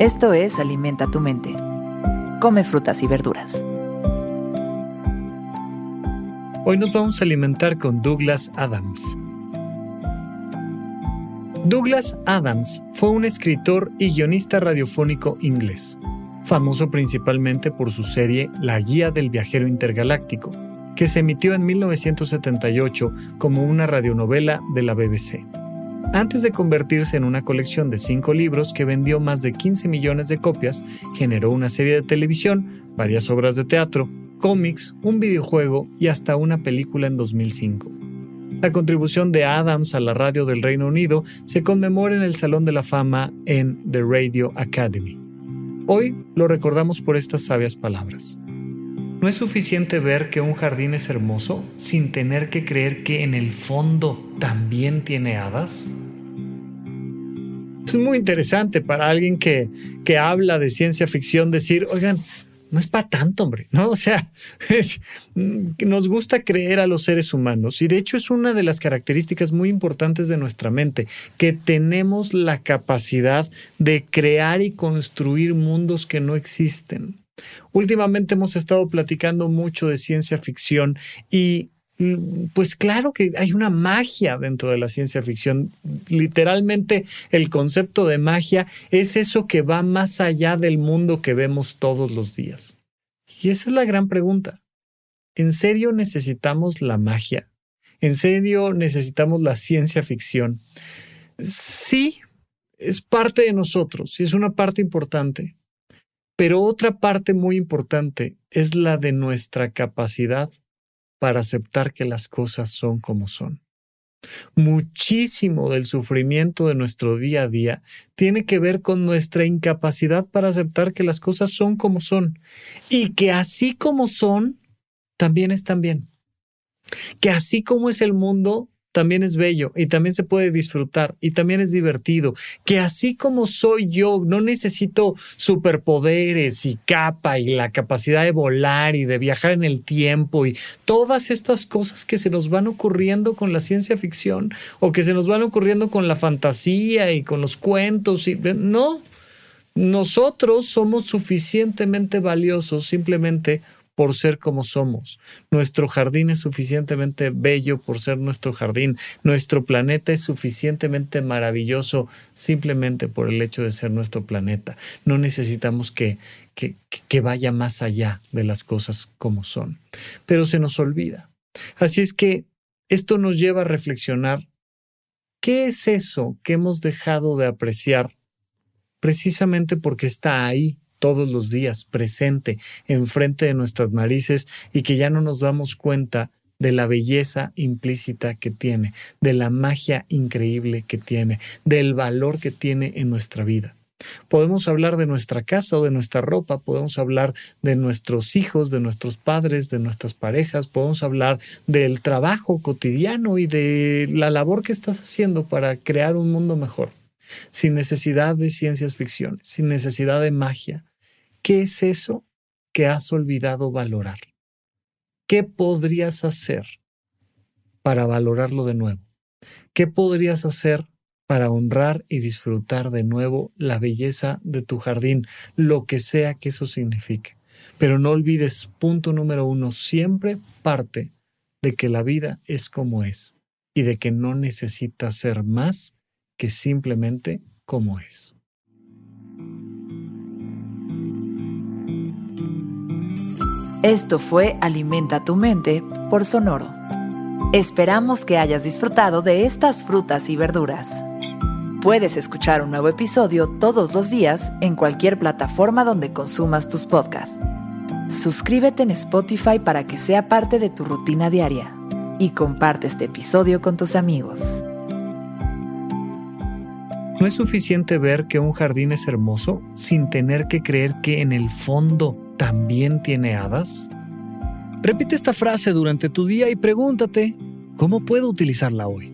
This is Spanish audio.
Esto es Alimenta tu mente. Come frutas y verduras. Hoy nos vamos a alimentar con Douglas Adams. Douglas Adams fue un escritor y guionista radiofónico inglés, famoso principalmente por su serie La Guía del Viajero Intergaláctico, que se emitió en 1978 como una radionovela de la BBC antes de convertirse en una colección de cinco libros que vendió más de 15 millones de copias, generó una serie de televisión, varias obras de teatro, cómics, un videojuego y hasta una película en 2005. La contribución de Adams a la radio del Reino Unido se conmemora en el Salón de la Fama en The Radio Academy. Hoy lo recordamos por estas sabias palabras. No es suficiente ver que un jardín es hermoso sin tener que creer que en el fondo también tiene hadas. Es muy interesante para alguien que, que habla de ciencia ficción decir, oigan, no es para tanto, hombre, ¿no? O sea, nos gusta creer a los seres humanos y de hecho es una de las características muy importantes de nuestra mente, que tenemos la capacidad de crear y construir mundos que no existen. Últimamente hemos estado platicando mucho de ciencia ficción y Mm, pues claro que hay una magia dentro de la ciencia ficción. Literalmente el concepto de magia es eso que va más allá del mundo que vemos todos los días. Y esa es la gran pregunta. ¿En serio necesitamos la magia? ¿En serio necesitamos la ciencia ficción? Sí, es parte de nosotros y es una parte importante. Pero otra parte muy importante es la de nuestra capacidad para aceptar que las cosas son como son. Muchísimo del sufrimiento de nuestro día a día tiene que ver con nuestra incapacidad para aceptar que las cosas son como son y que así como son, también están bien. Que así como es el mundo, también es bello y también se puede disfrutar y también es divertido. Que así como soy yo, no necesito superpoderes y capa y la capacidad de volar y de viajar en el tiempo y todas estas cosas que se nos van ocurriendo con la ciencia ficción o que se nos van ocurriendo con la fantasía y con los cuentos. Y, no, nosotros somos suficientemente valiosos simplemente por ser como somos. Nuestro jardín es suficientemente bello por ser nuestro jardín. Nuestro planeta es suficientemente maravilloso simplemente por el hecho de ser nuestro planeta. No necesitamos que, que, que vaya más allá de las cosas como son. Pero se nos olvida. Así es que esto nos lleva a reflexionar ¿Qué es eso que hemos dejado de apreciar precisamente porque está ahí todos los días, presente, enfrente de nuestras narices y que ya no nos damos cuenta de la belleza implícita que tiene, de la magia increíble que tiene, del valor que tiene en nuestra vida. Podemos hablar de nuestra casa o de nuestra ropa, podemos hablar de nuestros hijos, de nuestros padres, de nuestras parejas, podemos hablar del trabajo cotidiano y de la labor que estás haciendo para crear un mundo mejor, sin necesidad de ciencias ficción, sin necesidad de magia, ¿Qué es eso que has olvidado valorar? ¿Qué podrías hacer para valorarlo de nuevo? ¿Qué podrías hacer para honrar y disfrutar de nuevo la belleza de tu jardín, lo que sea que eso signifique? Pero no olvides, punto número uno, siempre parte de que la vida es como es y de que no necesita ser más que simplemente como es. Esto fue Alimenta tu mente por Sonoro. Esperamos que hayas disfrutado de estas frutas y verduras. Puedes escuchar un nuevo episodio todos los días en cualquier plataforma donde consumas tus podcasts. Suscríbete en Spotify para que sea parte de tu rutina diaria y comparte este episodio con tus amigos. No es suficiente ver que un jardín es hermoso sin tener que creer que en el fondo también tiene hadas? Repite esta frase durante tu día y pregúntate, ¿cómo puedo utilizarla hoy?